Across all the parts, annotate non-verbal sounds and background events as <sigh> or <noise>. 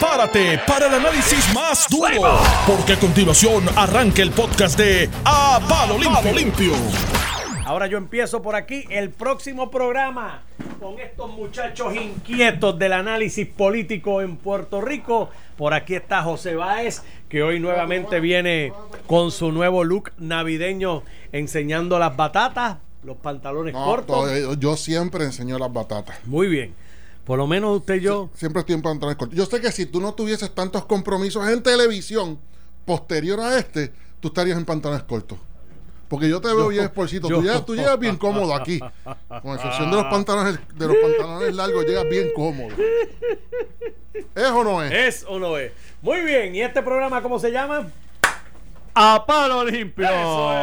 prepárate para el análisis más duro, porque a continuación arranca el podcast de A Palo Limpio. Limpio. Ahora yo empiezo por aquí el próximo programa con estos muchachos inquietos del análisis político en Puerto Rico. Por aquí está José Báez, que hoy nuevamente viene con su nuevo look navideño enseñando las batatas, los pantalones No, cortos. todo- yo siempre enseño las batatas. Muy bien. Por lo menos usted y yo. Siempre estoy en pantalones cortos. Yo sé que si tú no tuvieses tantos compromisos en televisión posterior a este, tú estarías en pantalones cortos. Porque yo te veo bien esporcito. yo- Tú llegas, tú llegas bien cómodo aquí. Con excepción de los pantalones, de los pantalones largos, llegas bien cómodo. ¿Es o no es? ¿Es o no es? Muy bien. ¿Y este programa cómo se llama? A palo limpio.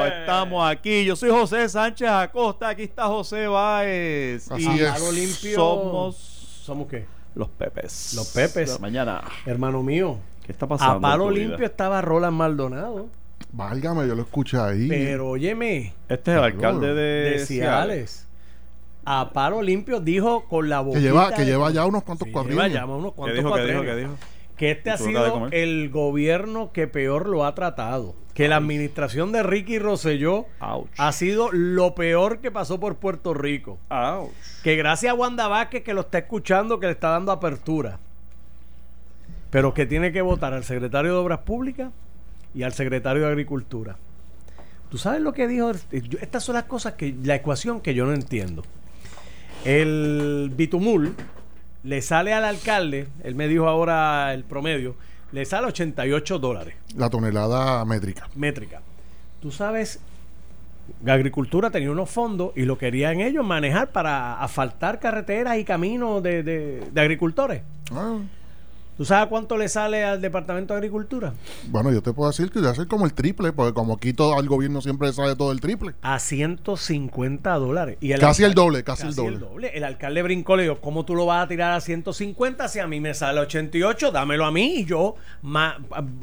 Es. Estamos aquí. Yo soy José Sánchez Acosta. Aquí está José Báez. Así y es. Palo limpio. somos ¿Somos qué? los Pepes. Los Pepes. La mañana. Hermano mío. ¿Qué está pasando? A palo limpio estaba Roland Maldonado. Válgame, yo lo escuché ahí. Pero óyeme, Este es el alcalde de, de Ciales. A palo limpio dijo con la boca. que lleva, que lleva ya unos cuantos cuadrillos. lleva ya unos ¿Qué cuantos dijo? ¿Qué dijo? cuatrenios. ¿Qué dijo? Que este ha sido el gobierno que peor lo ha tratado. Que la administración de Ricky Rosselló Ouch. ha sido lo peor que pasó por Puerto Rico. Ouch. Que gracias a Wanda Vázquez que lo está escuchando, que le está dando apertura. Pero que tiene que votar al secretario de Obras Públicas y al secretario de Agricultura. ¿Tú sabes lo que dijo? Yo- estas son las cosas que, la ecuación que yo no entiendo. El bitumul le sale al alcalde, él me dijo ahora el promedio, le sale 88 dólares La tonelada métrica. métrica. Tú sabes, la agricultura tenía unos fondos y lo querían ellos manejar para asfaltar carreteras y caminos de, de- de agricultores. Ah, ¿Tú sabes cuánto le sale al Departamento de Agricultura? bueno, yo te puedo decir que ya ser como el triple, porque como aquí todo al gobierno siempre le sale todo el triple. A 150 dólares. Y Casi el doble, casi el doble. El alcalde brincó, le dijo, ¿cómo tú lo vas a tirar a 150 si a mí me sale 88? Dámelo a mí y yo, ma-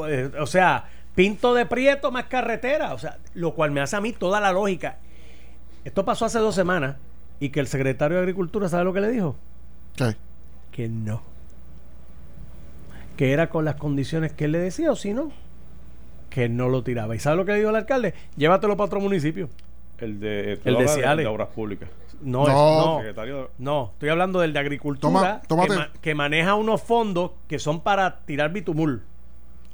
eh, o sea, pinto de prieto más carretera. O sea, lo cual me hace a mí toda la lógica. Esto pasó hace dos semanas y que el secretario de Agricultura, ¿sabe lo que le dijo? ¿Qué? Que no. Que era con las condiciones que él le decía o si no, que no lo tiraba. ¿Y sabe lo que le dijo el alcalde? Llévatelo para otro municipio. El de, El de Ciales. de Obras Públicas. No, No. es- no. Secretario de- No, estoy hablando del de agricultura Toma- que, ma- que maneja unos fondos que son para tirar bitumul.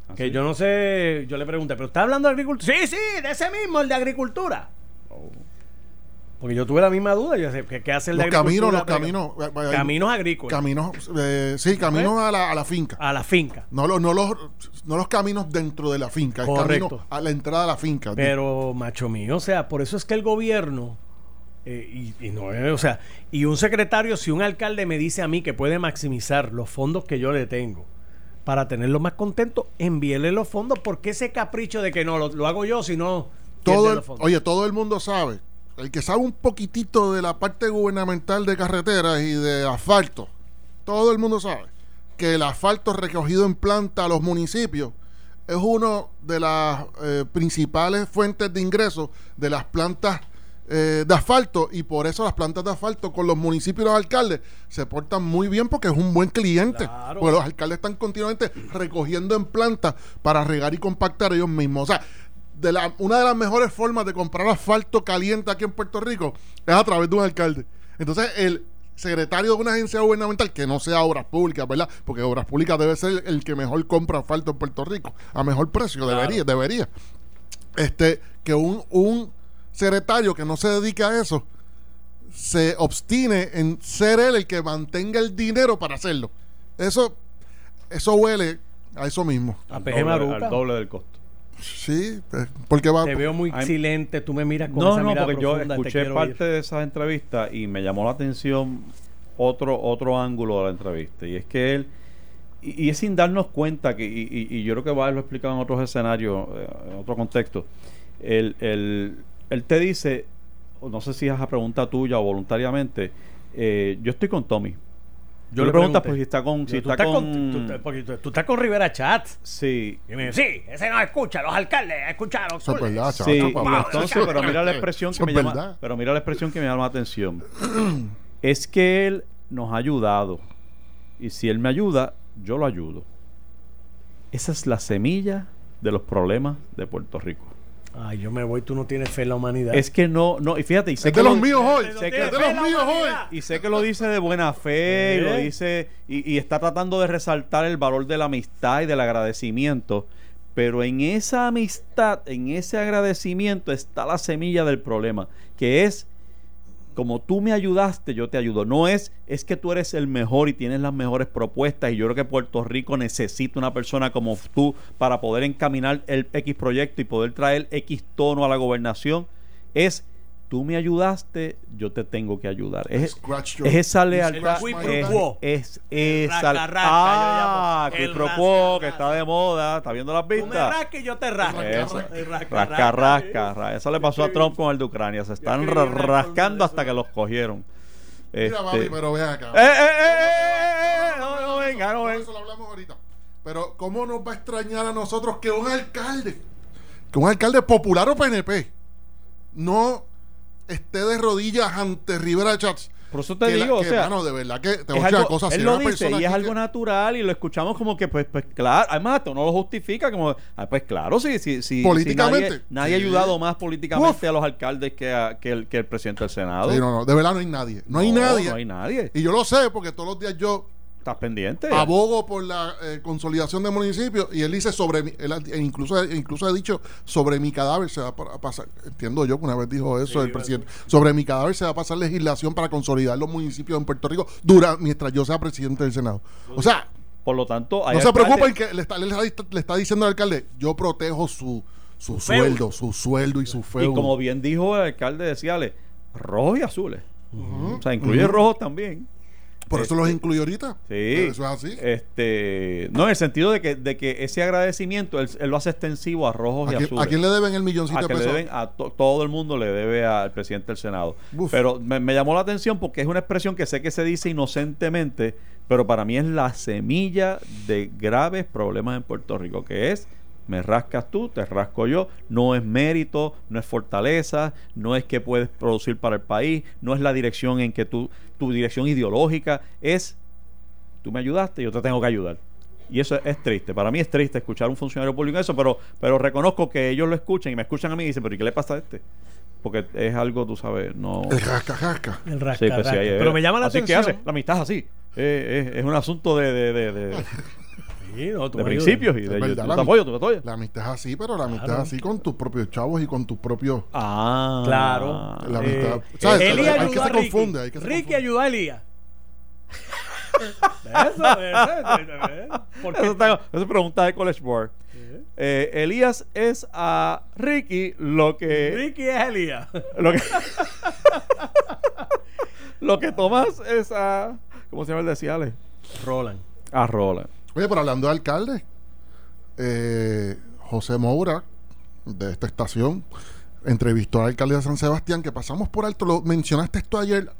¿Ah, Que sí? yo no sé, yo le pregunté, ¿pero está hablando de agricultura? Sí, sí, de ese mismo, el de agricultura. Porque yo tuve la misma duda, yo sé, ¿qué, hace el Los de caminos, los caminos. eh, eh, Caminos agrícolas. Caminos, eh, sí, caminos a la, a la finca. a la finca. No, los, no, los, no los caminos dentro de la finca, Correcto. camino a la entrada de la finca. Pero, macho mío, o sea, por eso es que el gobierno, eh, y, y no o sea, y un secretario, si un alcalde me dice a mí que puede maximizar los fondos que yo le tengo para tenerlo más contento, envíele los fondos, porque ese capricho de que no, lo, lo hago yo, si no, todo el- oye, todo el mundo sabe. El que sabe un poquitito de la parte gubernamental de carreteras y de asfalto, todo el mundo sabe que el asfalto recogido en planta a los municipios es una de las eh, principales fuentes de ingresos de las plantas eh, de asfalto y por eso las plantas de asfalto con los municipios y los alcaldes se portan muy bien porque es un buen cliente. Claro. Porque los alcaldes están continuamente recogiendo en planta para regar y compactar ellos mismos. O sea, de la, una de las mejores formas de comprar asfalto caliente aquí en Puerto Rico es a través de un alcalde. Entonces, el secretario de una agencia gubernamental que no sea Obras Públicas, ¿verdad? Porque Obras Públicas debe ser el que mejor compra asfalto en Puerto Rico, a mejor precio, debería, debería. Este, que un, un secretario que no se dedica a eso se obstine en ser él el que mantenga el dinero para hacerlo. Eso, eso huele a eso mismo. A al peje doble- maruca. al doble del costo. Sí, pues, porque va. Te veo muy I'm- silente, tú me miras con No, esa no, mirada porque yo profunda, escuché parte de esas entrevistas y me llamó la atención otro otro ángulo de la entrevista. Y es que él, y, y es sin darnos cuenta, que y, y- y yo creo que va a lo explicado en otros escenarios, eh, en otro contexto, él, él, él te dice, o no sé si es a pregunta tuya o voluntariamente, eh, yo estoy con Tommy. Yo le preguntas pues, si está con... Si tú, está estás con, con, tú, porque tú- tú estás con Rivera Chat. Sí, Y me dice, sí, ese no escucha, los alcaldes escucharon. Eso es verdad, chaval. Sí, papá. entonces, pero mira la expresión que me llama, pero mira la expresión que me llama la atención. <clears throat> es que él nos ha ayudado y si él me ayuda, yo lo ayudo. Esa es la semilla de los problemas de Puerto Rico. Ay, yo me voy, tú no tienes fe en la humanidad. Es que no, no, y fíjate, y sé Es que de los lo- míos hoy. sé que- de los míos hoy. y sé que lo dice de buena fe, y lo dice, y, y está tratando de resaltar el valor de la amistad y del agradecimiento. Pero en esa amistad, en ese agradecimiento está la semilla del problema, que es como tú me ayudaste, yo te ayudo. No es, es que tú eres el mejor y tienes las mejores propuestas y yo creo que Puerto Rico necesita una persona como tú para poder encaminar el X proyecto y poder traer X tono a la gobernación. Es, tú me ayudaste, yo te tengo que ayudar. Es, your- es esa you lealtad. Es, es esa. rasca, rasca, ah, El rasca, que rasca. está de moda. ¿Está viendo las Tú me vistas? rascas y yo te rasco. Rasca, rasca, ra- Eso le pasó a Trump con el de Ucrania. Se están rascando hasta que los cogieron. Mira, Este- papi, pero ven acá. ¡Eh, eh, eh, eh, eh! No, no, venga, no, venga. Eso lo hablamos ahorita. Pero, ¿cómo nos va a extrañar a nosotros que un alcalde, que un alcalde popular o PNP, no esté de rodillas ante Rivera Chats? Por eso te Que la- digo, o que, sea, mano, de verdad que te voy a decir una algo, cosa. si él hay lo dice y es algo que- natural y lo escuchamos como que, pues, pues claro, además esto no lo justifica como, ah, pues claro, sí, sí, sí. Políticamente. si nadie, nadie ha ayudado más políticamente Uf. a los alcaldes que, a- que, el, que el presidente del Senado. Sí, no, no, de verdad no hay nadie. No, hay nadie. No hay nadie. Y yo lo sé porque todos los días yo Estás pendiente. abogo por la eh, consolidación de municipios y él dice sobre mi, él e incluso, incluso ha dicho sobre mi cadáver se va a pa- a pasar, entiendo yo que una vez dijo eso el presidente, sobre mi cadáver se va a pasar legislación para consolidar los municipios en Puerto Rico dura, mientras yo sea presidente del Senado. O sea, Por lo tanto, hay no se preocupen que le está, le está- le está diciendo al alcalde, yo protejo su, su sueldo, su sueldo y su Y feudo. como bien dijo el alcalde de Ciales, rojos y azules. O sea, incluye ujú. rojos también. Por eso este- los incluyo ahorita. Sí. Eso es así. Este, no, en el sentido de que, de que ese agradecimiento él, él lo hace extensivo a rojos ¿A y quién, azules. a quién le deben el milloncito a de le deben a to- todo el mundo le debe al presidente del Senado. Uf. Pero me, me llamó la atención porque es una expresión que sé que se dice inocentemente, pero para mí es la semilla de graves problemas en Puerto Rico, que es me rascas tú, te rasco yo, no es mérito, no es fortaleza, no es que puedes producir para el país, no es la dirección en que tú, tu dirección ideológica, es tú me ayudaste, yo te tengo que ayudar. Y eso es, es triste. Para mí es triste escuchar a un funcionario público eso, pero, pero reconozco que ellos lo escuchan y me escuchan a mí y dicen, pero ¿y qué le pasa a este? Porque es algo, tú sabes, no... El rasca, rasca. El rasca, Sí, pues sí, rasca. ahí es. Pero me llama la así atención. que hace, la amistad es así. Eh, es, es un asunto de, de, de, de- Sí, no, tú de me ayudas. principios y Es de yo, verdad, yo la te ami- apoyo, tú me apoyas. La amistad es así, pero la amistad Claro. es así con tus propios chavos y con tus propios... Ah, Claro. La Eh, amistad. ¿Sabes? Hay que a se Ricky. confunde, hay que se Ricky confunde. ayudó a Elías. <laughs> eso, eso, eso es pregunta de College Board. Eh, Elías es a Ricky lo que Ricky es Elías. lo que <laughs> lo que Tomás es a ¿cómo se llama el de Ciales? Roland. A Roland. Oye, pero hablando de alcalde, eh, José Moura, de esta estación, entrevistó al alcalde de San Sebastián, que pasamos por alto, lo mencionaste esto ayer,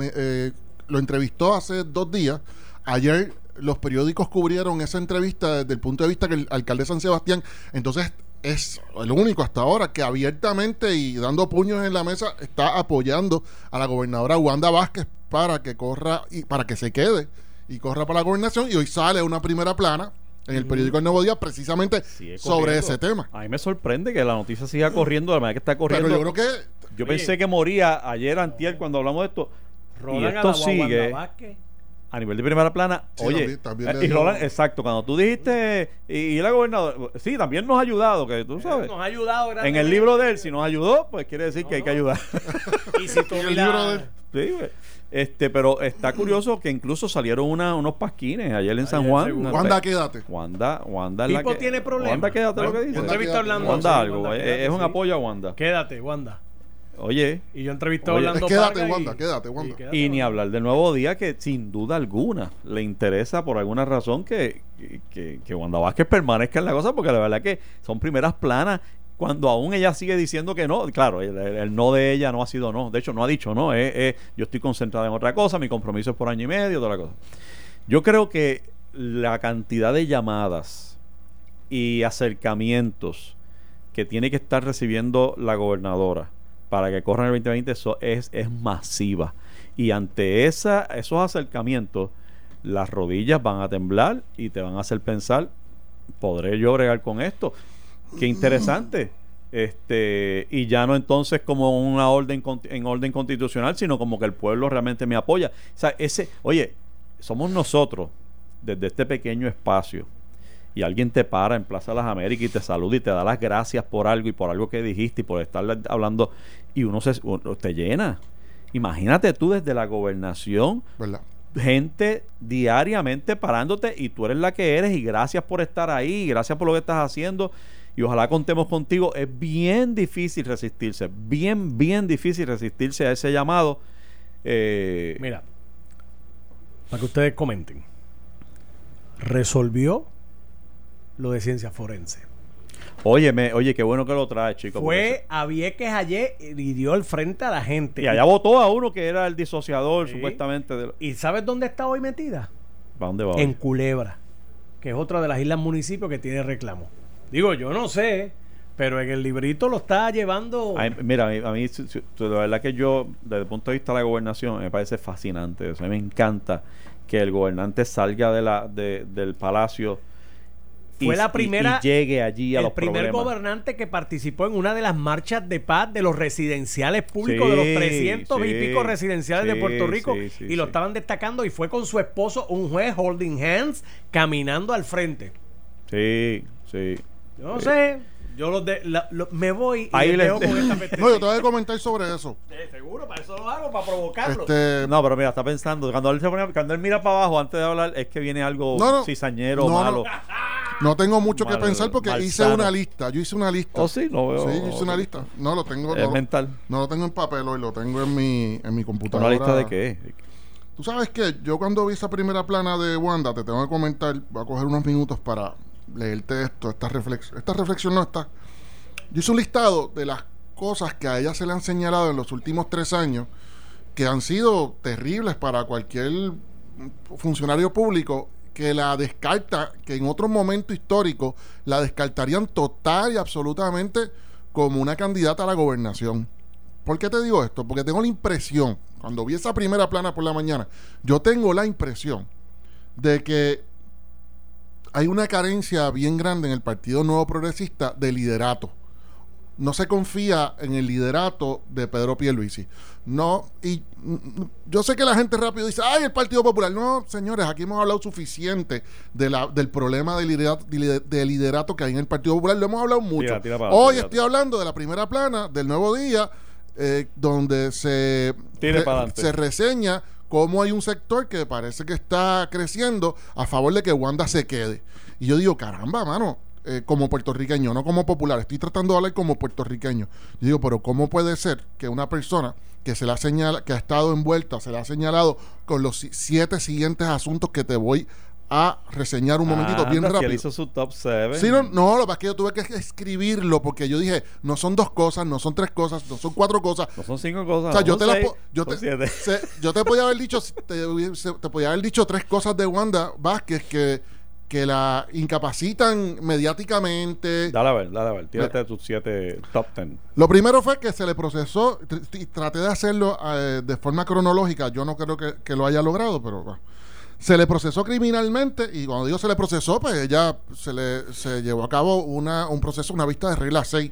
eh, lo entrevistó hace dos días. Ayer los periódicos cubrieron esa entrevista desde el punto de vista que el alcalde de San Sebastián, entonces es el único hasta ahora que abiertamente y dando puños en la mesa está apoyando a la gobernadora Wanda Vázquez para que corra y para que se quede y corra para la gobernación y hoy sale una primera plana en el periódico El Nuevo Día precisamente sobre ese tema. A mí me sorprende que la noticia siga corriendo de la manera que está corriendo. Pero yo creo que Yo Oye. pensé que moría ayer antier cuando hablamos de esto. Roland y esto a sigue a nivel de primera plana. Sí, Oye, también- también eh, y Roland, exacto, cuando tú dijiste y, y la gobernadora, sí, también nos ha ayudado, que tú sabes. Nos ha ayudado En el libro de él, si nos ayudó, pues quiere decir que hay que ayudar. <laughs> Y si tú <laughs> En el libro de él. Sí, güey. Este, pero está curioso que incluso salieron una- unos pasquines ayer en San Juan. Wanda, quédate. Wanda, Wanda la que. tiene problemas. Wanda, quédate lo que Yo dice. Wanda, entrevisté a Orlando. Wanda algo, Wanda, eh, quédate, es un sí. apoyo a Wanda. Quédate, Wanda. Oye, Y yo entrevisté a Orlando quédate, y- Wanda, quédate, Wanda. y quédate, y ni Wanda. hablar del nuevo día que sin duda alguna le interesa por alguna razón que, que, que Wanda Vázquez permanezca en la cosa porque la verdad que son primeras planas cuando aún ella sigue diciendo que no, claro, el, no de ella no ha sido no, de hecho no ha dicho no, yo estoy concentrada en otra cosa, mi compromiso es por año y medio, toda la cosa. Yo creo que la cantidad de llamadas y acercamientos que tiene que estar recibiendo la gobernadora para que corran el 2020 eso es, es masiva. Y ante esa, esos acercamientos, las rodillas van a temblar y te van a hacer pensar podré yo bregar con esto. Qué interesante. Este, y ya no entonces como una orden en orden constitucional, sino como que el pueblo realmente me apoya. O sea, ese, oye, somos nosotros desde este pequeño espacio y alguien te para en Plaza de las Américas y te saluda y te da las gracias por algo y por algo que dijiste y por estar hablando y uno se te llena. Imagínate tú desde la gobernación, gente diariamente parándote y tú eres la que eres y gracias por estar ahí, gracias por lo que estás haciendo y ojalá contemos contigo. Es bien difícil resistirse, bien, bien difícil resistirse a ese llamado. Eh, Mira, para que ustedes comenten, resolvió lo de ciencia forense. Óyeme, oye, qué bueno que lo trae, chico. Fue a Vieques ayer y dio el frente a la gente. Y allá votó a uno que era el disociador, supuestamente. De... ¿Y sabes dónde está hoy metida? ¿Para dónde va? En Culebra, que es otra de las islas municipios que tiene reclamo. Digo, yo no sé, pero en el librito lo está llevando. mira, a mí, la verdad que yo, desde el punto de vista de la gobernación, me parece fascinante. O sea, me encanta que el gobernante salga de la, del palacio fue la primera y, llegue allí a el primer gobernante que participó en una de las marchas de paz de los residenciales públicos de los 300 y pico residenciales de Puerto Rico y lo estaban destacando y fue con su esposo un juez holding hands caminando al frente sí sí yo no sé yo los de, me voy y les dejo con <laughs> esta No, yo te voy a comentar sobre eso. seguro, para eso lo hago, para provocarlo. Este... No, pero mira, está pensando. Cuando él, se pone, cuando él mira para abajo antes de hablar, es que viene algo cizañero, malo. No tengo mucho que pensar porque hice una lista. Yo hice una lista. ¿Oh, sí? Lo veo. Sí, hice una lista. No, lo tengo. Es mental. No lo tengo en papel hoy, lo tengo en mi, en mi computadora. ¿Una lista de qué? Tú sabes que yo cuando vi esa primera plana de Wanda, te tengo que comentar, voy a coger unos minutos para leerte esto, esta reflexión. Esta reflexión no está. Yo hice un listado de las cosas que a ella se le han señalado en los últimos tres años que han sido terribles para cualquier funcionario público que la descarta, que en otro momento histórico la descartarían total y absolutamente como una candidata a la gobernación. ¿Por qué te digo esto? Porque tengo la impresión, cuando vi esa primera plana por la mañana, yo tengo la impresión de que hay una carencia bien grande en el Partido Nuevo Progresista de liderato no se confía en el liderato de Pedro Pierluisi. No, y yo sé que la gente rápido dice, ay, el Partido Popular. No, señores, aquí hemos hablado suficiente de la, del problema de liderato, de liderato que hay en el Partido Popular. Lo hemos hablado mucho. Hoy estoy hablando de la primera plana del nuevo día, eh, donde se, se reseña cómo hay un sector que parece que está creciendo a favor de que Wanda se quede. Y yo digo, caramba, mano, eh, como puertorriqueño, no como popular. Estoy tratando de hablar como puertorriqueño. Yo digo, pero ¿cómo puede ser que una persona que se la señala, que ha estado envuelta, se la ha señalado con los siete siguientes asuntos que te voy a reseñar un momentito bien rápido. hizo su top 7. Sí, no, no, lo que pasa es que yo tuve que escribirlo porque yo dije, no son dos cosas, no son tres cosas, no son cuatro cosas. No son cinco cosas. O sea, yo, te yo, te, yo te podía haber dicho, te, te podía haber dicho tres cosas de Wanda Vázquez que que la incapacitan mediáticamente. Dale a ver, dale a ver, tírate tus siete top ten. Lo primero fue que se le procesó, y traté de hacerlo eh, de forma cronológica, yo no creo que, lo haya logrado, pero se le procesó criminalmente y cuando digo se le procesó, pues ella se le se llevó a cabo una, un proceso, una vista de regla 6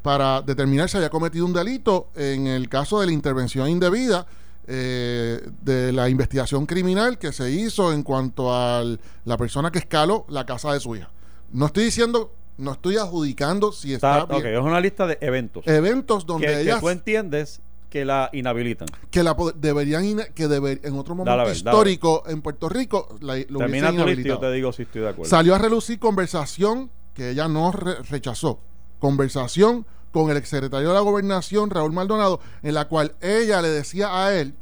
para determinar si había cometido un delito en el caso de la intervención indebida eh, de la investigación criminal que se hizo en cuanto a la persona que escaló la casa de su hija. No estoy diciendo, no estoy adjudicando si está. bien. es una lista de eventos. Eventos donde que, ella. tú entiendes que la inhabilitan. Que la deberían que deber, en otro momento histórico en Puerto Rico la, lo Termina tu lista, yo te digo si estoy de acuerdo. Salió a relucir conversación que ella no rechazó. Conversación con el exsecretario de la Gobernación, Raúl Maldonado, en la cual ella le decía a él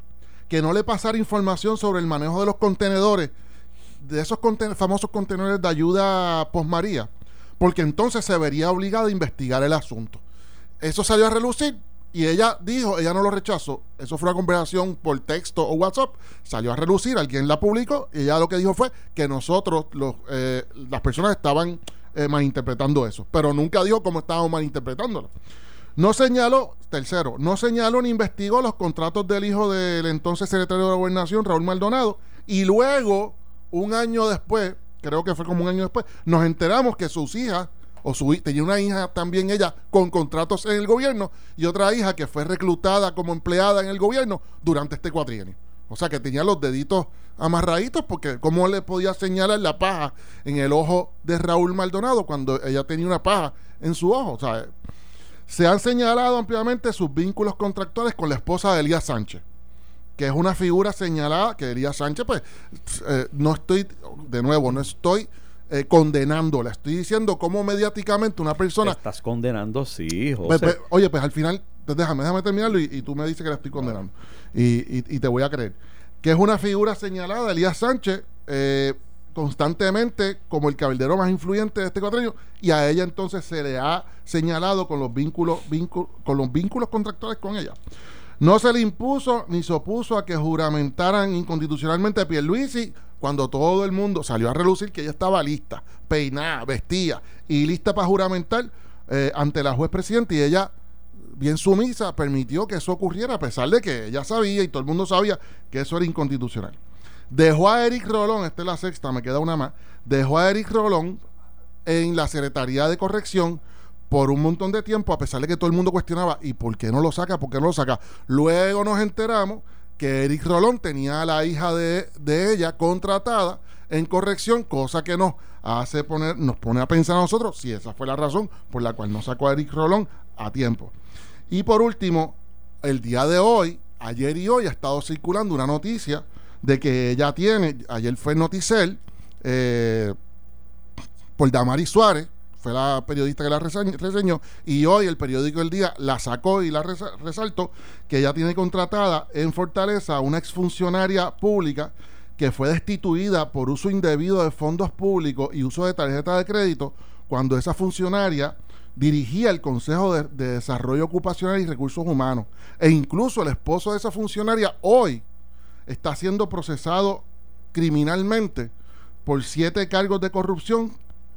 que no le pasara información sobre el manejo de los contenedores, de esos famosos contenedores de ayuda posmaría, porque entonces se vería obligada a investigar el asunto. Eso salió a relucir y ella dijo, ella no lo rechazó. Eso fue una conversación por texto o WhatsApp. Salió a relucir, alguien la publicó y ella lo que dijo fue que nosotros, los, eh, las personas estaban eh, malinterpretando eso. Pero nunca dijo cómo estábamos malinterpretándolo. No señaló, tercero, no señaló ni investigó los contratos del hijo del entonces secretario de la Gobernación, Raúl Maldonado, y luego, un año después, creo que fue como un año después, nos enteramos que sus hijas, o su tenía una hija también ella con contratos en el gobierno y otra hija que fue reclutada como empleada en el gobierno durante este cuatrienio. O sea que tenía los deditos amarraditos porque cómo le podía señalar la paja en el ojo de Raúl Maldonado cuando ella tenía una paja en su ojo. O sea, se han señalado ampliamente sus vínculos contractuales con la esposa de Elías Sánchez, que es una figura señalada que Elías Sánchez, pues, eh, no estoy, de nuevo, no estoy eh, condenándola, estoy diciendo cómo mediáticamente una persona... Estás condenando, sí, José. Pues, pues, oye, pues al final, pues, déjame, déjame terminarlo y, y tú me dices que la estoy condenando. Y, y- y te voy a creer. Que es una figura señalada, Elías Sánchez, eh, constantemente como el cabildero más influyente de este cuatrenio, y a ella entonces se le ha señalado con los vínculos, vínculos con los vínculos contractuales con ella. No se le impuso ni se opuso a que juramentaran inconstitucionalmente a Pierluisi cuando todo el mundo salió a relucir que ella estaba lista, peinada, vestida y lista para juramentar eh, ante la juez presidente y ella bien sumisa permitió que eso ocurriera a pesar de que ella sabía y todo el mundo sabía que eso era inconstitucional. Dejó a Eric Rolón, esta es la sexta, me queda una más, dejó a Eric Rolón en la Secretaría de Corrección por un montón de tiempo, a pesar de que todo el mundo cuestionaba, ¿y por qué no lo saca? ¿Por qué no lo saca? Luego nos enteramos que Eric Rolón tenía a la hija de, de ella contratada en corrección, cosa que nos hace poner, nos pone a pensar a nosotros si esa fue la razón por la cual no sacó a Eric Rolón a tiempo. Y por último, el día de hoy, ayer y hoy ha estado circulando una noticia de que ella tiene, ayer fue Noticel, eh, por Damari Suárez, fue la periodista que la reseñ- reseñó, y hoy el periódico El Día la sacó y la resa- resaltó que ella tiene contratada en Fortaleza una exfuncionaria pública que fue destituida por uso indebido de fondos públicos y uso de tarjeta de crédito cuando esa funcionaria dirigía el Consejo de, de Desarrollo Ocupacional y Recursos Humanos. E incluso el esposo de esa funcionaria hoy está siendo procesado criminalmente por siete cargos de corrupción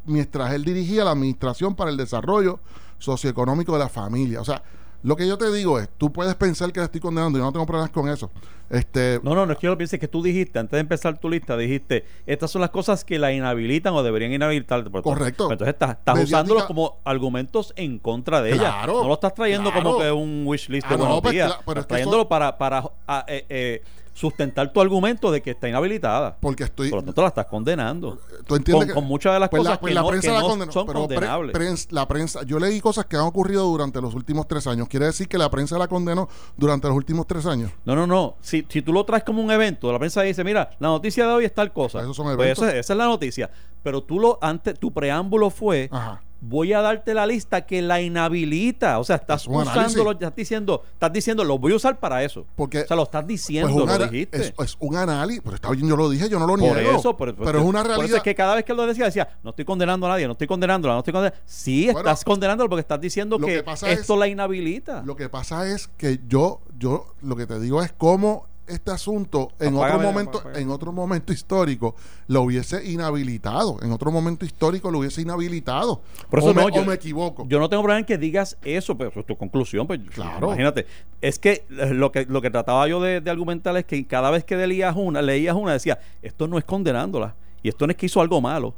mientras él dirigía la Administración para el Desarrollo Socioeconómico de la Familia. O sea, lo que yo te digo es, tú puedes pensar que le estoy condenando, yo no tengo problemas con eso. Este, No, no, no es que yo lo piense, es que tú dijiste, antes de empezar tu lista, dijiste, estas son las cosas que la inhabilitan o deberían inhabilitar. Correcto. pero Entonces estás, estás Mediática- usándolos como argumentos en contra de ella. Claro, No lo estás trayendo como claro. que un wish list de Ah, no, pues, días. cla- pero Estás trayéndolo para, para ah, eh, eh, sustentar tu argumento de que está inhabilitada. porque estoy... Por lo tanto, la estás condenando. tú entiendes con, que- con muchas de las pues cosas la, pues que, la no, prensa que la no condenó, son pero pre- condenables. la prensa, yo leí cosas que han ocurrido durante los últimos tres años. ¿Quiere decir que la prensa la condenó durante los últimos tres años? No, no, no. Si, si tú lo traes como un evento, la prensa dice, mira, la noticia de hoy es tal cosa. Esos son Pues eventos. eso es- esa es la noticia. Pero tú lo antes, tu preámbulo fue, Ajá. Voy a darte la lista que la inhabilita. O sea, estás usándolo, estás diciendo, estás diciendo, lo voy a usar para eso. Porque- o sea, lo estás diciendo, Pues lo dijiste. es, es un análisis, pero está bien, yo lo dije, yo no lo por niego. eso, por, por- pero es una por eso realidad. es que cada vez que lo decía, decía, no estoy condenando a nadie, no estoy condenándola, no estoy condenando. Sí, Bueno, estás condenándolo porque estás diciendo que, esto es- la inhabilita. Lo que pasa es que yo, yo, lo que te digo es cómo este asunto en otro momento, apágame. en otro momento histórico, lo hubiese inhabilitado. En otro momento histórico lo hubiese inhabilitado. Por eso o, me, no, yo- o me equivoco. Yo no tengo problema en que digas eso, pero es tu conclusión. Pues, Claro. Imagínate. Es que eh, lo que lo que trataba yo de, de argumentar es que cada vez que leías una, leías una, decía, esto no es condenándola. Y esto no es que hizo algo malo.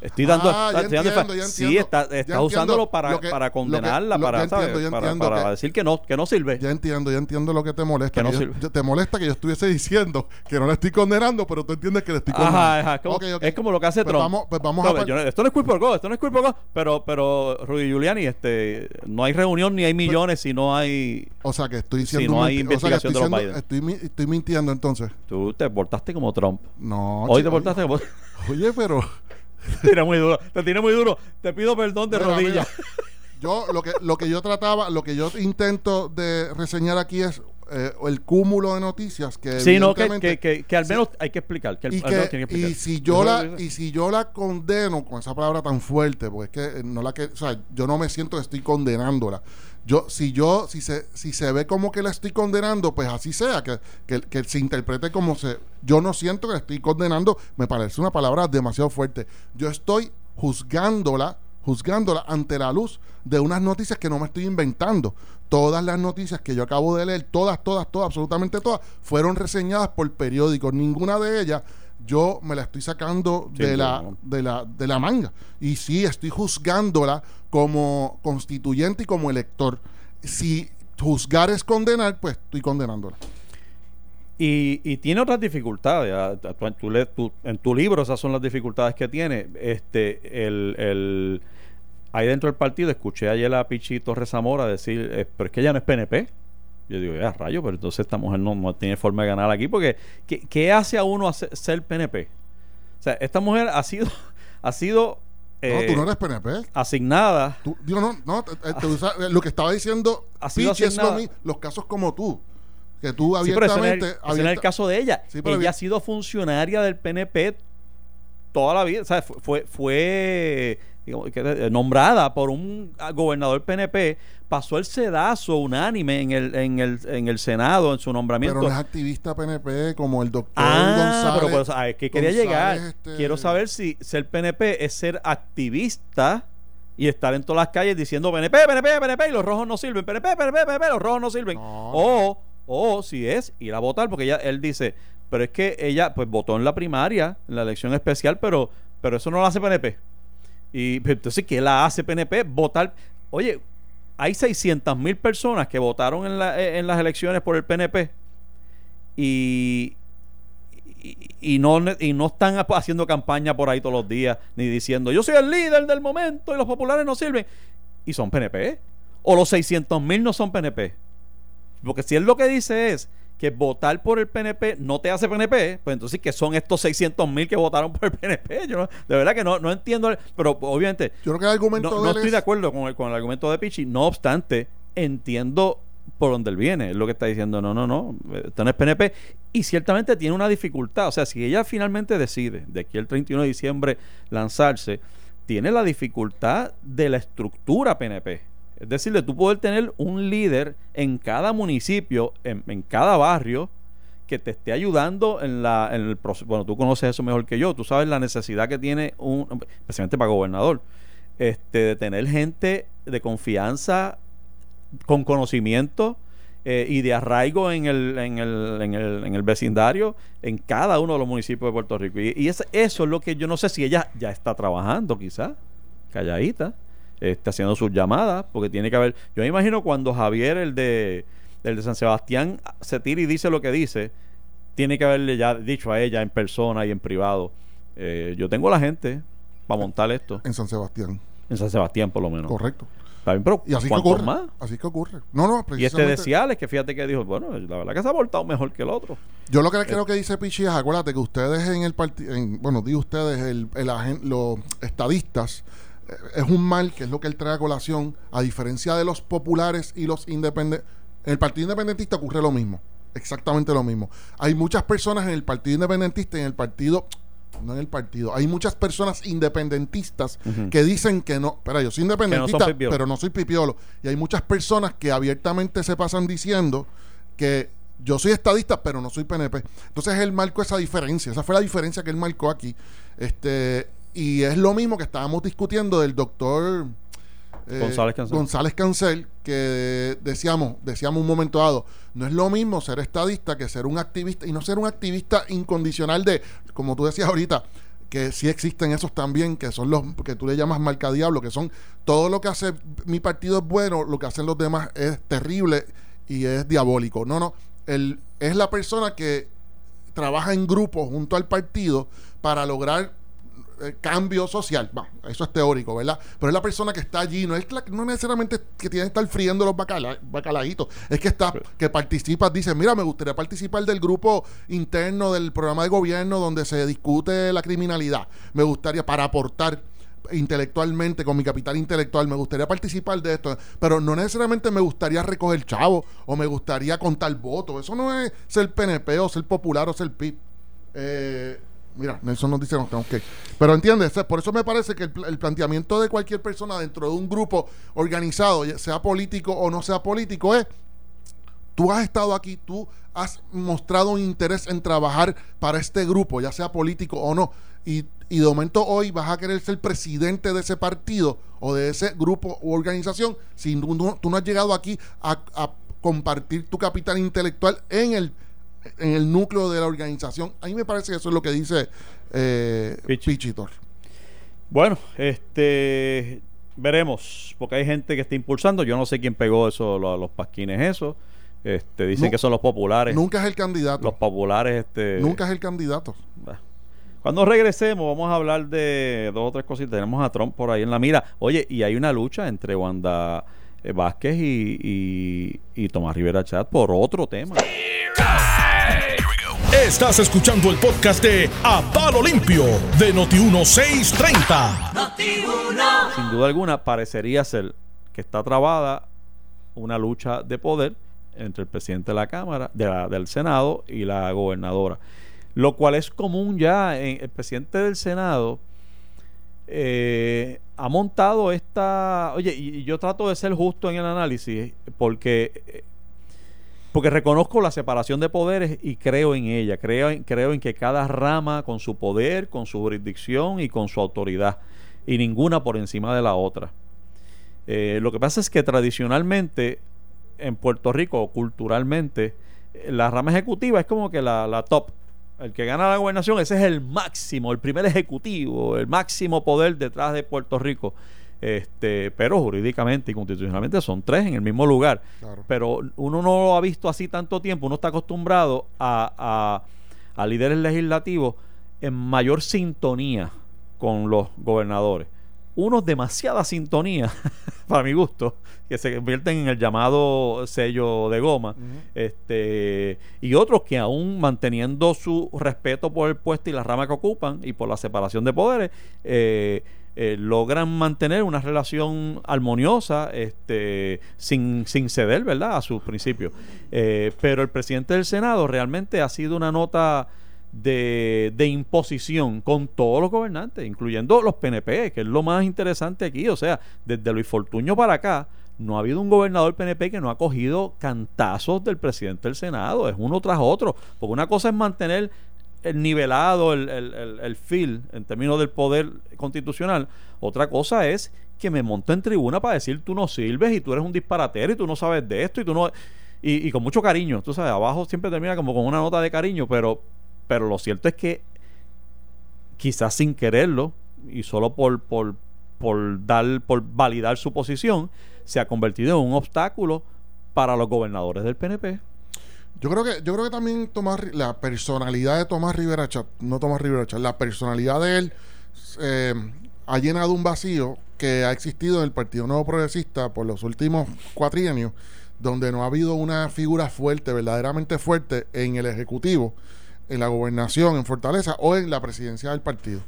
Estoy dando. Ah, estoy dando- entiendo, sí, está- entiendo usándolo para, lo que- para lo que- condenarla, lo- para, entiendo, para, entiendo para que- decir que no, que no sirve. Ya entiendo, ya entiendo lo que te molesta. Que no yo- sirve. yo- te molesta que yo estuviese diciendo que no le estoy condenando, pero tú entiendes que le estoy condenando. Ajá, ajá, como- Ok, ok. Es como lo que hace Pues Trump. vamos- pues vamos No, a par- yo no- esto no es culpa go, esto no es culpa go, pero, pero Rudy Giuliani, este, no hay reunión ni hay millones si no hay. O sea que estoy Si diciendo. no un hay o sea, investigación de los estoy, Biden. estoy, mi- estoy mintiendo entonces. Tú te portaste como Trump. No. Hoy chico, te portaste como. <laughs> Oye, pero. <laughs> Te tiré muy duro, te tiré muy duro. Te pido perdón de rodillas. <laughs> yo lo que lo que yo trataba, lo que yo intento de reseñar aquí es eh, el cúmulo de noticias que Sí, no, que, que, que, que al Sí. menos hay que explicar. Que y, al menos que, tiene que explicar. y si yo la y si yo la condeno con esa palabra tan fuerte porque es que no la que o sea yo no me siento que estoy condenándola yo si yo si se si se ve como que la estoy condenando pues así sea que, que, que se interprete como se yo no siento que la estoy condenando me parece una palabra demasiado fuerte yo estoy juzgándola juzgándola ante la luz de unas noticias que no me estoy inventando. Todas las noticias que yo acabo de leer, todas, todas, todas, absolutamente todas, fueron reseñadas por periódicos. Ninguna de ellas yo me la estoy sacando de la, ¿no? de, la, de la manga. Y sí, estoy juzgándola como constituyente y como elector. Si juzgar es condenar, pues estoy condenándola. Y, y tiene otras dificultades. ah, tu- en tu libro esas son las dificultades que tiene. Este, el, el- ahí dentro del partido escuché ayer a Pichi Torres Zamora decir, eh, pero es que ella no es PNP. Yo digo, ya rayo, pero entonces esta mujer no, no tiene forma de ganar aquí porque ¿qué, qué hace a uno hacer- ser PNP? O sea, esta mujer ha sido, <laughs> ha sido No, eh, tú no eres PNP. asignada. Tú, digo, no, no, te- te- usa- eh, lo que estaba diciendo Pichi es lo asignada. mi- los casos como tú, que tú Sí, pero ese no es el- abiertamente... ese no es el caso de ella. Sí, ella ha sido funcionaria del PNP toda la vida. O sea, fue, fue, fue, digamos, eh, nombrada por un ah, gobernador PNP. Pasó el sedazo unánime en el, en el, en el Senado en su nombramiento. pero no es activista PNP como el doctor Ah, González. pero pues, ah, es que quería González, llegar. este- Quiero saber si ser PNP es ser activista y estar en todas las calles diciendo PNP, PNP, PNP y los rojos no sirven, PNP, PNP, PNP, los rojos no sirven. No, o, o si es ir a votar, porque ella, él dice, pero es que ella pues votó en la primaria, en la elección especial, pero, pero eso no lo hace PNP. Y pues, entonces, ¿qué la hace PNP? Votar. Oye, hay 600 mil personas que votaron en, la- en las elecciones por el PNP y, y, y no, y no están haciendo campaña por ahí todos los días, ni diciendo yo soy el líder del momento y los populares no sirven. Y son PNP. O los 600 mil no son PNP. Porque si él lo que dice es que votar por el PNP no te hace PNP, pues entonces que son estos 600 mil que votaron por el PNP. Yo no- de verdad que no, no entiendo. el- pero obviamente Yo creo que el argumento no, de no estoy es- de acuerdo con el, con el argumento de Pichi. No obstante, entiendo por dónde él viene. Es lo que está diciendo. No, no, no. Esto no es PNP. Y ciertamente tiene una dificultad. O sea, si ella finalmente decide de aquí al 31 de diciembre lanzarse, tiene la dificultad de la estructura PNP. Es decir, de tú poder tener un líder en cada municipio, en, en cada barrio, que te esté ayudando en la en el proceso. Bueno, tú conoces eso mejor que yo. Tú sabes la necesidad que tiene un, especialmente para gobernador, este, de tener gente de confianza, con conocimiento eh, y de arraigo en el, en, el, en, el, en el vecindario, en cada uno de los municipios de Puerto Rico. Y, es- eso es lo que yo no sé si ella ya está trabajando, quizás, calladita, está haciendo sus llamadas, porque tiene que haber. Yo me imagino cuando Javier, el de, el de San Sebastián, se tira y dice lo que dice, tiene que haberle ya dicho a ella en persona y en privado. eh, yo tengo la gente para montar esto en San Sebastián. en San Sebastián, por lo menos. Correcto. Está bien, pero Y así que ¿cuántos ocurre. más? Así que ocurre. No, no, Y este precisamente- de Ciales, que fíjate que dijo, bueno, la verdad que se ha portado mejor que el otro. Yo lo que Eh. creo que dice Pichi es, acuérdate que ustedes en el partido, bueno, digo ustedes, el, el agen- los estadistas, es un mal que es lo que él trae a colación, a diferencia de los populares y los independientes. En el Partido Independentista ocurre lo mismo, exactamente lo mismo. Hay muchas personas en el Partido Independentista y en el partido, no en el partido, hay muchas personas independentistas que dicen que no, espera, yo soy independentista, pero no soy pipiolo. Y hay muchas personas que abiertamente se pasan diciendo que yo soy estadista, pero no soy PNP. Entonces él marcó esa diferencia. Esa fue la diferencia que él marcó aquí. Este, y es lo mismo que estábamos discutiendo del doctor eh, González Cancel. González Cancel, que decíamos, decíamos un momento dado, no es lo mismo ser estadista que ser un activista, y no ser un activista incondicional de, como tú decías ahorita, que sí existen esos también, que son los que tú le llamas marcadiablo, que son todo lo que hace mi partido es bueno, lo que hacen los demás es terrible y es diabólico. No, no, él es la persona que trabaja en grupo junto al partido para lograr eh, cambio social. Va, eso es teórico, ¿verdad? Pero es la persona que está allí, no es la- no necesariamente que tiene que estar friendo los bacala, bacalaitos, es que está, que participa, dice, mira, me gustaría participar del grupo interno del programa de gobierno donde se discute la criminalidad. Me gustaría para aportar intelectualmente, con mi capital intelectual, me gustaría participar de esto, pero no necesariamente me gustaría recoger chavo o me gustaría contar votos. Eso no es ser PNP o ser popular o ser PIB. Eh, mira, Nelson nos dice que ir. Pero entiendes, por eso me parece que el, pl- el planteamiento de cualquier persona dentro de un grupo organizado, sea político o no sea político, es tú has estado aquí, tú has mostrado un interés en trabajar para este grupo, ya sea político o no, y, y de momento hoy vas a querer ser presidente de ese partido o de ese grupo u organización, si no- tú no has llegado aquí a compartir tu capital intelectual en el en el núcleo de la organización. A mí me parece que eso es lo que dice eh, Pichi. Pichitor. Bueno, este veremos, porque hay gente que está impulsando. Yo no sé quién pegó eso, lo- los pasquines, eso. Este, dicen que son los populares. Nunca es el candidato. Los populares, este. Nunca es el candidato. bah. Cuando regresemos, vamos a hablar de dos o tres cositas. Tenemos a Trump por ahí en la mira. Oye, y hay una lucha entre Wanda eh, Vázquez y, y, y Tomás Rivera Chat por otro tema. Estás escuchando el podcast de A Palo Limpio de Noti1630. Sin duda alguna, parecería ser que está trabada una lucha de poder entre el presidente de la Cámara, de la- del Senado y la gobernadora. Lo cual es común ya. En, el presidente del Senado eh, ha montado esta. Oye, y, yo trato de ser justo en el análisis porque. eh, porque reconozco la separación de poderes y creo en ella. Creo en, creo en que cada rama con su poder, con su jurisdicción y con su autoridad. Y ninguna por encima de la otra. Eh, lo que pasa es que tradicionalmente en Puerto Rico, culturalmente, la rama ejecutiva es como que la, la top. El que gana la gobernación, ese es el máximo, el primer ejecutivo, el máximo poder detrás de Puerto Rico. Este, pero jurídicamente y constitucionalmente son tres en el mismo lugar. Claro. Pero uno no lo ha visto así tanto tiempo, uno está acostumbrado a, a- a líderes legislativos en mayor sintonía con los gobernadores. Unos demasiada sintonía, <laughs> para mi gusto, que se convierten en el llamado sello de goma. este Y otros que aún manteniendo su respeto por el puesto y la rama que ocupan y por la separación de poderes, eh, eh, logran mantener una relación armoniosa este, sin, sin ceder ¿verdad? a sus principios. Eh, pero el presidente del Senado realmente ha sido una nota de, de imposición con todos los gobernantes, incluyendo los PNP, que es lo más interesante aquí. O sea, desde Luis Fortuño para acá, no ha habido un gobernador PNP que no ha cogido cantazos del presidente del Senado. Es uno tras otro. Porque una cosa es mantener el nivelado, el, el, el, el feel en términos del poder constitucional. Otra cosa es que me monto en tribuna para decir tú no sirves y tú eres un disparatero y tú no sabes de esto y tú no... Y, y con mucho cariño, tú sabes, abajo siempre termina como con una nota de cariño, pero, pero lo cierto es que quizás sin quererlo y solo por, por, por dar, por validar su posición, se ha convertido en un obstáculo para los gobernadores del PNP. Yo creo que, yo creo que también Tomás, la personalidad de Tomás Rivera Chat, no Tomás Rivera Chat, la personalidad de él eh, ha llenado un vacío que ha existido en el Partido Nuevo Progresista por los últimos cuatrienios, donde no ha habido una figura fuerte, verdaderamente fuerte en el Ejecutivo, en la gobernación, en Fortaleza o en la presidencia del partido.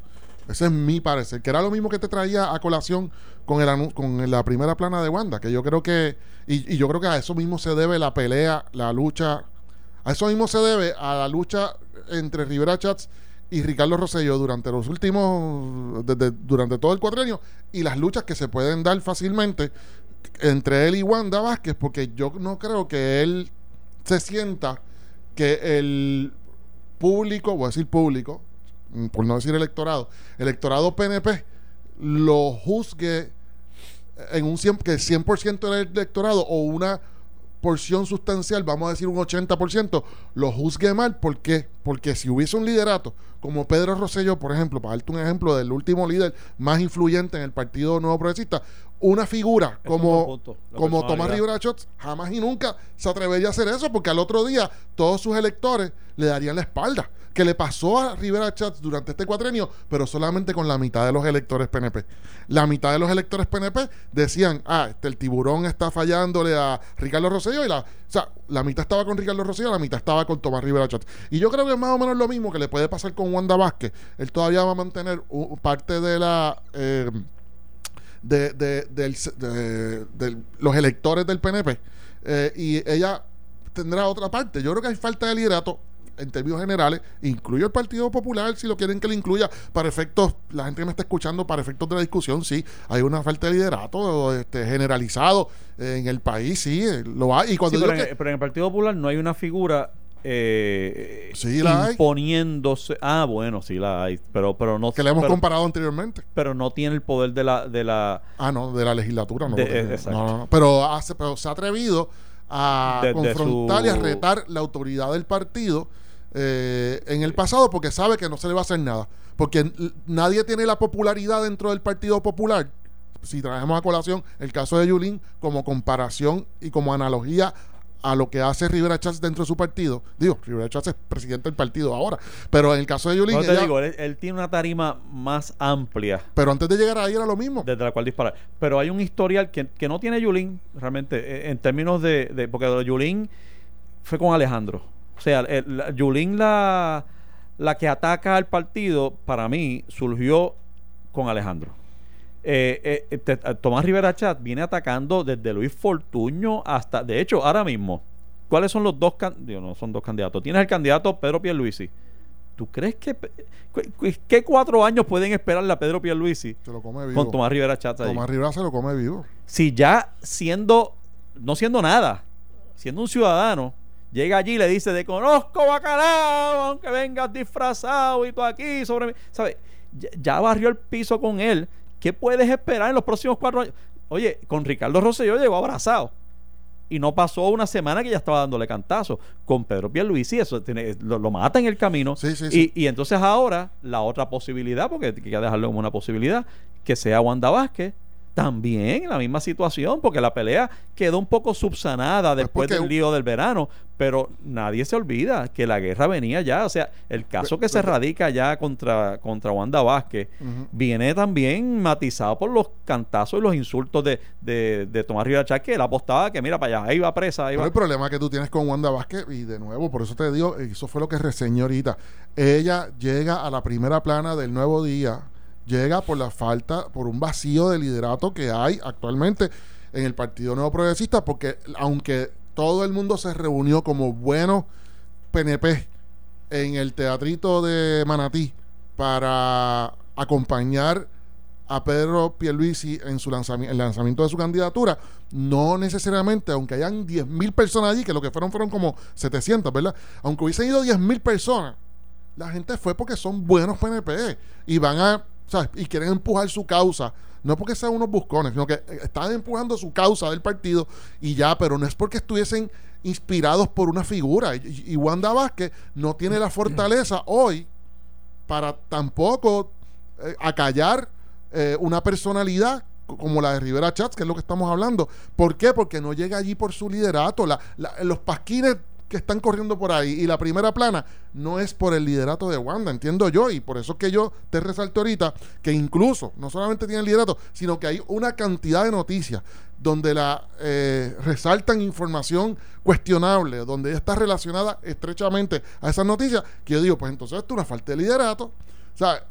Ese es mi parecer, que era lo mismo que te traía a colación con, el, con la primera plana de Wanda, que yo creo que, y, y yo creo que a eso mismo se debe la pelea, la lucha, a eso mismo se debe a la lucha entre Rivera Chats y Ricardo Rosselló durante los últimos, desde, durante todo el cuatrenio, y las luchas que se pueden dar fácilmente entre él y Wanda Vázquez, porque yo no creo que él se sienta que el público, voy a decir público, mm, por no decir electorado, electorado PNP lo juzgue en un 100, que el 100% del electorado o una porción sustancial, vamos a decir un 80%, lo juzgue mal. ¿Por qué? Porque si hubiese un liderato como Pedro Rosselló, por ejemplo, para darte un ejemplo del último líder más influyente en el Partido Nuevo Progresista, una figura como, punto, como Tomás. Rivera Schatz jamás y nunca se atrevería a hacer eso porque al otro día todos sus electores le darían la espalda. Que le pasó a Rivera Chats durante este cuatrenio, pero solamente con la mitad de los electores PNP. La mitad de los electores PNP decían, ah, este, el tiburón está fallándole a Ricardo Rosselló y la, o sea, la mitad estaba con Ricardo Rosselló, la mitad estaba con Tomás Rivera Chats. Y yo creo que es más o menos lo mismo que le puede pasar con Wanda Vázquez. Él todavía va a mantener parte de la... eh, de, de- del- de- de los electores del PNP eh, y ella tendrá otra parte. Yo creo que hay falta de liderato en términos generales, incluyo el Partido Popular, si lo quieren que lo incluya, para efectos, la gente que me está escuchando, para efectos de la discusión, sí, hay una falta de liderato este, generalizado en el país, sí, eh, lo hay. Y cuando Sí, digo pero, en, que- pero en el Partido Popular no hay una figura eh, Sí, la hay. imponiéndose. Ah, bueno, sí la hay, pero pero no que le hemos pero, comparado anteriormente. pero no tiene el poder de la de la Ah, no, de la legislatura, no. De- eh, exacto. No, no, no. Pero, hace, pero se ha atrevido a confrontar y a retar la autoridad del partido eh, en el pasado porque sabe que no se le va a hacer nada. Porque nadie tiene la popularidad dentro del Partido Popular. Si traemos a colación el caso de Yulín como comparación y como analogía a lo que hace Rivera Chávez dentro de su partido. Digo, Rivera Chávez es presidente del partido ahora. Pero en el caso de Yulín, No te ella- digo, él, él tiene una tarima más amplia pero antes de llegar ahí era lo mismo. desde la cual disparar. Pero hay un historial que, que no tiene Yulín, realmente, eh, en términos de, de- porque Yulín fue con Alejandro. O sea, el- la- Yulín la, la que ataca al partido, para mí, surgió con Alejandro. Eh, eh, te- eh, Tomás Rivera Chat viene atacando desde Luis Fortuño hasta, de hecho, ahora mismo, ¿cuáles son los dos candidatos? No son dos candidatos. Tienes el candidato Pedro Pierluisi. ¿Tú crees que qué cuatro años pueden esperarle a Pedro Pierluisi Se lo come vivo. con Tomás Rivera Chat ahí? Tomás Rivera se lo come vivo. si ya siendo, no siendo nada, siendo un ciudadano, llega allí y le dice, te conozco bacalao, aunque vengas disfrazado y tú aquí sobre mí, ¿sabes? Ya, ya barrió el piso con él. ¿Qué puedes esperar en los próximos cuatro años? Oye, con Ricardo Rosselló llegó abrazado. Y no pasó una semana que ya estaba dándole cantazo. Con Pedro Pierluisi eso tiene, lo, lo mata en el camino. Sí, sí, y, sí. y entonces ahora la otra posibilidad, porque hay que dejarlo como una posibilidad, que sea Wanda Vázquez, también en la misma situación, porque la pelea quedó un poco subsanada después porque- del lío del verano, pero nadie se olvida que la guerra venía ya, o sea, el caso que se radica ya contra, contra Wanda Vázquez viene también matizado por los cantazos y los insultos de, de, de Tomás Rivera Chávez, que él apostaba que mira para allá, ahí va presa, ahí Pero va. el problema que tú tienes con Wanda Vázquez, y de nuevo, por eso te digo, eso fue lo que reseñé ahorita. Ella llega a la primera plana del nuevo día, llega por la falta, por un vacío de liderato que hay actualmente en el Partido Nuevo Progresista, porque aunque todo el mundo se reunió como buenos PNP en el teatrito de Manatí para acompañar a Pedro Pierluisi en su lanzamiento, el lanzamiento de su candidatura, no necesariamente, aunque hayan 10.000 personas allí, que lo que fueron fueron como 700, ¿verdad? Aunque hubiesen ido 10.000 personas, la gente fue porque son buenos PNP y van a, Y quieren empujar su causa, no porque sean unos buscones, sino que eh, están empujando su causa del partido y ya, pero no es porque estuviesen inspirados por una figura. Y, y Wanda Vázquez no tiene la fortaleza <clears throat> hoy para tampoco eh, acallar eh, una personalidad co- como la de Rivera Chats, que es lo que estamos hablando. ¿Por qué? Porque no llega allí por su liderato. La- la- los pasquines que están corriendo por ahí y la primera plana no es por el liderato de Wanda, entiendo yo, y por eso es que yo te resalto ahorita que incluso no solamente tiene el liderato, sino que hay una cantidad de noticias donde la eh, resaltan información cuestionable, donde está relacionada estrechamente a esas noticias, que yo digo, pues entonces esto es una falta de liderato. O sea,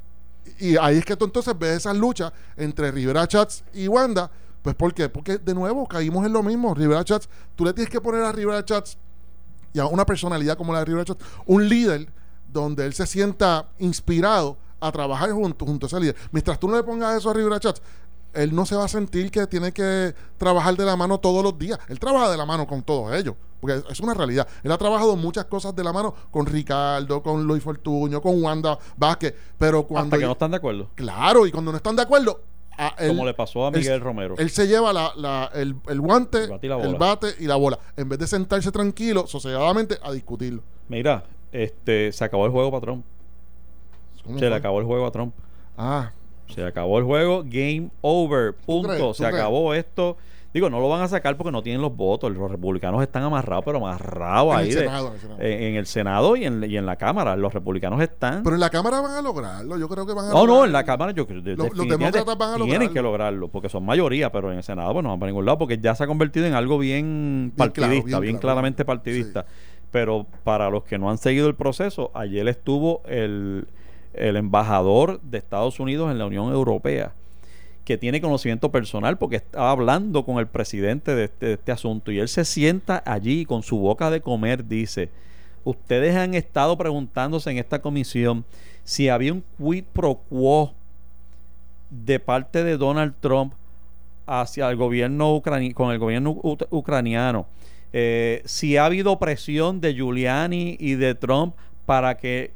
y ahí es que tú entonces ves esas luchas entre Rivera Chats y Wanda. Pues ¿por qué? Porque de nuevo caímos en lo mismo. Rivera Chats, tú le tienes que poner a Rivera Chats y a una personalidad como la de Rivera Chats, un líder donde él se sienta inspirado a trabajar junto, junto a ese líder. Mientras tú no le pongas eso a Rivera Chats, él no se va a sentir que tiene que trabajar de la mano todos los días. Él trabaja de la mano con todos ellos, porque es una realidad. Él ha trabajado muchas cosas de la mano con Ricardo, con Luis Fortuño, con Wanda Vázquez, pero cuando... Hasta que no están de acuerdo. Claro, y cuando no están de acuerdo, a él- como le pasó a él- Miguel Romero. él se lleva la, la- el, el guante, El bate y la el bola. bate y la bola, en vez de sentarse tranquilo, sosegadamente, a discutirlo. Mira, este, se acabó el juego para Trump. ¿Cómo Se le acabó el juego a Trump. Ah, Se acabó el juego, game over, punto. Se acabó esto. Digo, no lo van a sacar porque no tienen los votos. Los republicanos están amarrados, pero amarrados En ahí. el de- Senado, en el Senado. en- en el Senado y en, y en la Cámara. Los republicanos están. pero en la Cámara van a lograrlo, yo creo que van a no, no, en la Cámara yo creo que Los- los demócratas van a Tienen lograrlo. que lograrlo porque son mayoría, pero en el Senado pues no van para ningún lado porque ya se ha convertido en algo bien Bien claro, partidista, bien bien, claro. claramente partidista. Pero para los que no han seguido el proceso, ayer estuvo el, el embajador de Estados Unidos en la Unión Europea que tiene conocimiento personal porque estaba hablando con el presidente de este, de este asunto y él se sienta allí con su boca de comer dice, ustedes han estado preguntándose en esta comisión si había un quid pro quo de parte de Donald Trump hacia el gobierno con el gobierno ucraniano. Eh, si ha habido presión de Giuliani y de Trump para que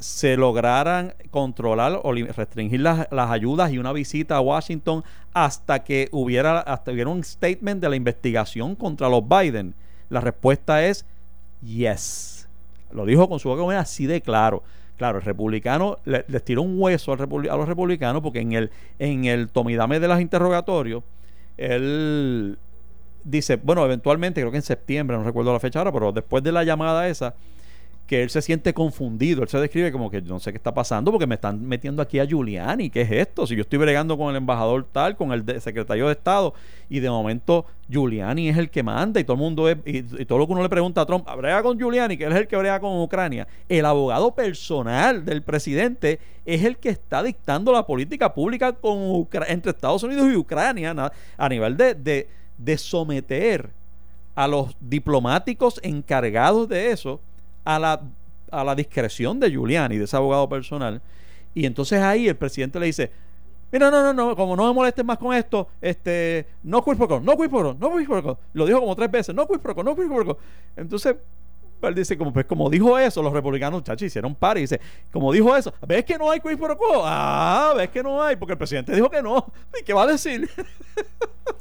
se lograran controlar o restringir las, las ayudas y una visita a Washington hasta que hubiera hasta hubiera un statement de la investigación contra los Biden. La respuesta es yes. Lo dijo con su boca así de claro. Claro, el republicano le- les tiró un hueso al a los republicanos porque en el, en el tomidame de los interrogatorios, él dice, bueno, eventualmente, creo que en septiembre, no recuerdo la fecha ahora, pero después de la llamada esa, que él se siente confundido. Él se describe como que no sé qué está pasando porque me están metiendo aquí a Giuliani. ¿Qué es esto? Si yo estoy bregando con el embajador tal, con el secretario de Estado, y de momento Giuliani es el que manda y todo el mundo es, y, y todo lo que uno le pregunta a Trump, brega con Giuliani, que él es el que brega con Ucrania. El abogado personal del presidente es el que está dictando la política pública con entre Estados Unidos y Ucrania a nivel de someter a los diplomáticos encargados de eso a la, a la discreción de Giuliani, de ese abogado personal. Y entonces ahí el presidente le dice, mira, no, no, no, como no me molestes más con esto, este, no quid pro no quid no quid pro. Lo dijo como tres veces, no quid pro no quid pro. Entonces, él dice, como, pues, como dijo eso, los republicanos, chachi, hicieron par y dice, como dijo eso, ¿ves que no hay quid? Ah, ves que no hay, porque el presidente dijo que no. <laughs> ¿Y qué va a decir? <laughs>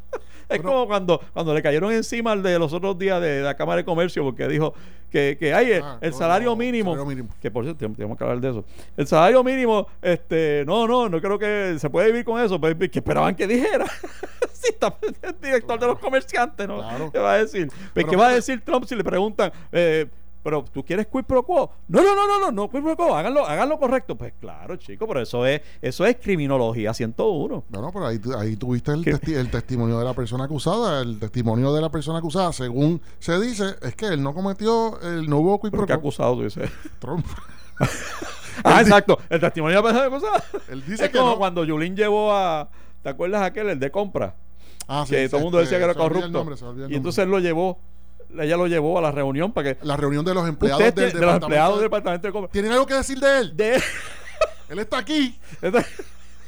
Es Pero- como cuando, cuando le cayeron encima al de los otros días de, la Cámara de Comercio porque dijo que, que hay el, Ah, el no, salario no, mínimo, salario mínimo. que por cierto tenemos, que hablar de eso. El salario mínimo, este, no, no, no creo que se puede vivir con eso, pues, que esperaban que dijera. <laughs> si está el director de los comerciantes, ¿no? Claro. ¿Qué va a decir? Pues, Pero ¿Qué va a decir Trump si le preguntan, eh, pero tú quieres quid pro quo? No, no, no, no, no, no quid pro quo, háganlo, háganlo correcto. Pues claro, chico, pero eso es, eso es criminología 101. Bueno, pero ahí, ahí tuviste el, testi- el testimonio de la persona acusada. El testimonio de la persona acusada, según se dice, es que él no cometió, el no hubo quid ¿Pero pro qué acusado tú dices? Trump. <laughs> Ah, exacto. El testimonio de la persona acusada. Él dice es que como no. cuando Yulín llevó a. ¿Te acuerdas aquel, el de compra? Ah, sí, que sí, todo el mundo decía que era corrupto. nombre, y entonces él lo llevó. Ella lo llevó a la reunión para que. La reunión de los empleados del tiene- de los departamento empleados del de- departamento de compra. ¿Tienen algo que decir de él? De Él <laughs> está aquí.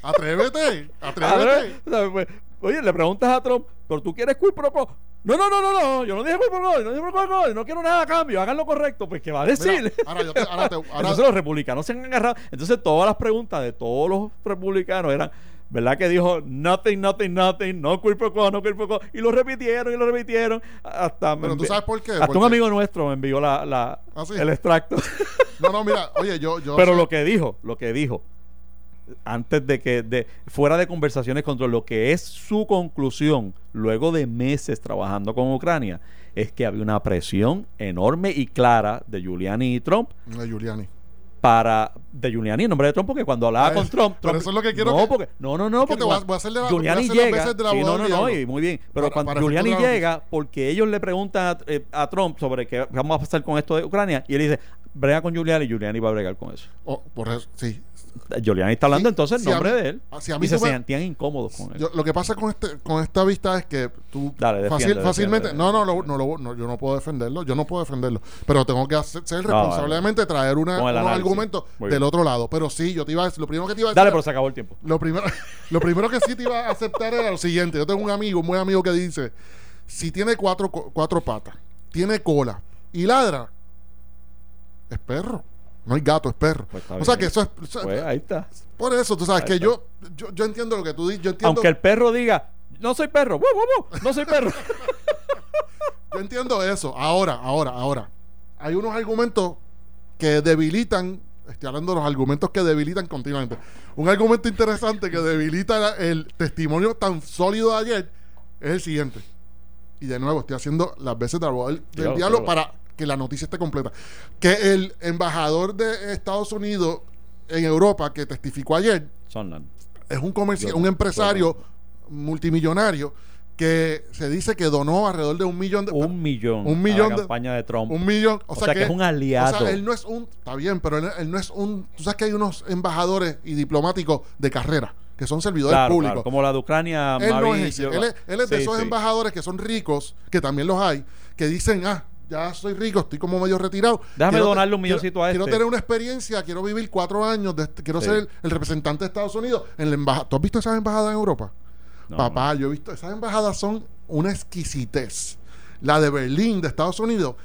Atrévete. <laughs> Atrévete. Pues, Oye, le preguntas a Trump, ¿pero tú quieres quid pro quo? No, no, no, no, no, yo no dije quid pro quo, yo no dije quid pro quo, no quiero nada a cambio, hagan lo correcto. Pues, ¿qué va a decir? Mira, ahora yo te- ahora te- ahora- <laughs> Entonces los republicanos se han agarrado. Entonces todas las preguntas de todos los republicanos eran, ¿verdad? Que dijo nothing, nothing, nothing, no pro quo, no pro quo. Y lo repitieron y lo repitieron. Hasta, Pero tú sabes por qué. hasta un amigo nuestro me envió la, la- ¿Ah, sí? el extracto. No, no, mira, oye, yo. yo Pero sé- lo que dijo, lo que dijo, antes de que, de, fuera de conversaciones contra lo que es su conclusión, luego de meses trabajando con Ucrania, es que había una presión enorme y clara de Giuliani y Trump De Giuliani. Para de Giuliani en nombre de Trump porque cuando hablaba con Trump, pero eso es lo que quiero no que- porque no no porque te voy a- cuando voy a hacer la- Giuliani voy a hacer las llega veces del sí, no abogado no del no diablo. y muy bien pero Para- cuando para Giuliani de la llega porque ellos le preguntan a, eh, a Trump sobre qué vamos a pasar con esto de Ucrania y él dice brega con Giuliani y Giuliani va a bregar con eso Oh, por eso, sí. Giuliani está hablando Sí, entonces en si nombre mí- de él. ah, si a mí y se me- sentían incómodos con él. Yo- lo que pasa con este con esta vista es que tú Dale, defiende, fácil- fácilmente defiende. no no, lo- no, lo- no, yo no puedo defenderlo yo no puedo defenderlo pero tengo que hacer- ser No, responsablemente traer una, unos análisis. argumentos del otro lado pero sí yo te iba a decir lo primero que te iba a decir dale pero se acabó el tiempo. lo primero <laughs> lo primero que sí te iba a aceptar era lo siguiente yo tengo un amigo un buen amigo que dice si tiene cuatro cuatro patas tiene cola y ladra es perro no hay gato es perro Pues o sea que eso es o sea, pues ahí está por eso tú sabes Ahí que yo, yo yo entiendo lo que tú dices yo entiendo aunque el perro diga no soy perro no soy perro <laughs> Yo entiendo eso. Ahora, ahora, ahora. Hay unos argumentos que debilitan. Estoy hablando de los argumentos que debilitan continuamente. Un argumento interesante que debilita el testimonio tan sólido de ayer es el siguiente. Y de nuevo, estoy haciendo las veces de abogado del, diablo para que la noticia esté completa. Que el embajador de Estados Unidos en Europa que testificó ayer Sondland es un comerciante, un empresario multimillonario que se dice que donó alrededor de un millón de un millón un a millón la de- campaña de Trump un millón. O, O sea, que es un aliado. O sea, él no es un. Está bien, pero él, él no es un. Tú sabes que hay unos embajadores y diplomáticos de carrera que son servidores claro, públicos. claro, como la de Ucrania él no es ese. Él es, él es de esos sí. embajadores que son ricos, que también los hay, que dicen, ah, ya soy rico, estoy como medio retirado. Déjame Quiero donarle un quiero- milloncito a Quiero este". tener una experiencia, quiero vivir cuatro años, de este- quiero Sí. ser el, el representante de Estados Unidos en la embajada. ¿Tú has visto esas embajadas en Europa? No, Papá, yo he visto, esas embajadas son una exquisitez. La de Berlín, de Estados Unidos,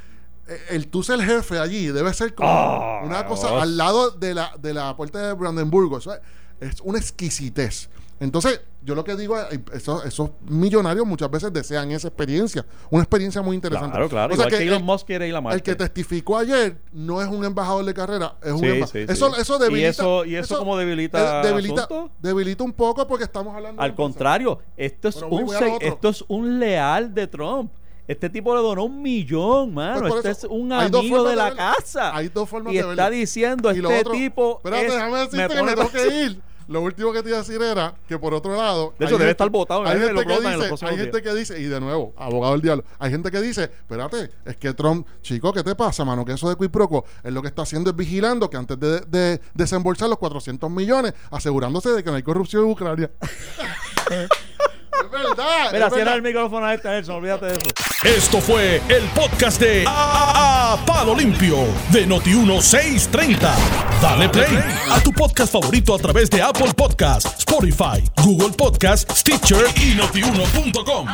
eh, el tú ser jefe allí debe ser como Ah, una cosa Dios. al lado de la, de la puerta de Brandenburgo. Eso es, es una exquisitez. Entonces, yo lo que digo es, esos, esos millonarios muchas veces desean esa experiencia, una experiencia muy interesante. Claro, claro. O sea que, Elon el- Musk quiere ir a Marte. el que testificó ayer no es un embajador de carrera, es un Sí, sí, eso, sí. eso debilita. ¿Y eso- y eso debilita eh, debilita, asunto? debilita un poco porque estamos hablando. Al de- contrario, esto es, un, esto es un leal de Trump. Este tipo le donó un millón, mano. Pues este eso, es un amigo de de la verlo. casa. Hay dos formas y de está verlo. diciendo, Y lo este otro- tipo. Espérate, es- déjame decirte me que me tengo que ir. Lo último que te iba a decir era que por otro lado. De hecho, hay debe estar votado, Hay gente, que dice, hay gente que dice, y de nuevo, abogado del diablo, hay gente que dice, espérate, es que Trump, chico, ¿qué te pasa, mano? Que eso de Quiproco, él lo que está haciendo es vigilando que antes de, de desembolsar los 400 millones, asegurándose de que no hay corrupción en Ucrania. <laughs> es verdad. Mira, es cierra verdad. el micrófono a este, Nelson, olvídate de eso. Esto fue el podcast de A, A Palo Limpio de Noti1630. Dale play a tu podcast favorito a través de Apple Podcasts, Spotify, Google Podcasts, Stitcher y notiuno.com.